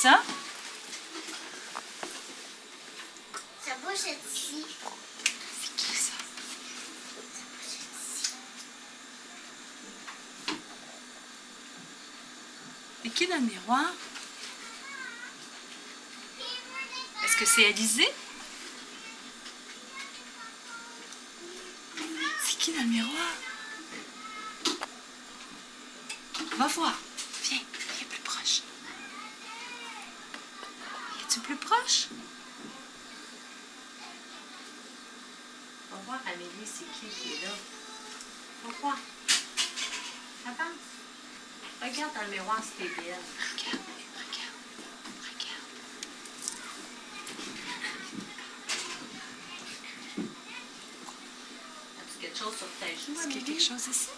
10. Ça bouge ici. C'est qui ça? C'est qui dans le miroir? Est-ce que c'est Alizé? C'est qui dans le miroir? On va voir. Viens. Es-tu plus proche? On va voir Amélie, c'est qui qui est là. Voir. Avance. Regarde dans le miroir si t'es belle. Regarde, regarde, regarde. As-tu quelque chose sur ta joue, Est-ce qu'il y a quelque chose ici?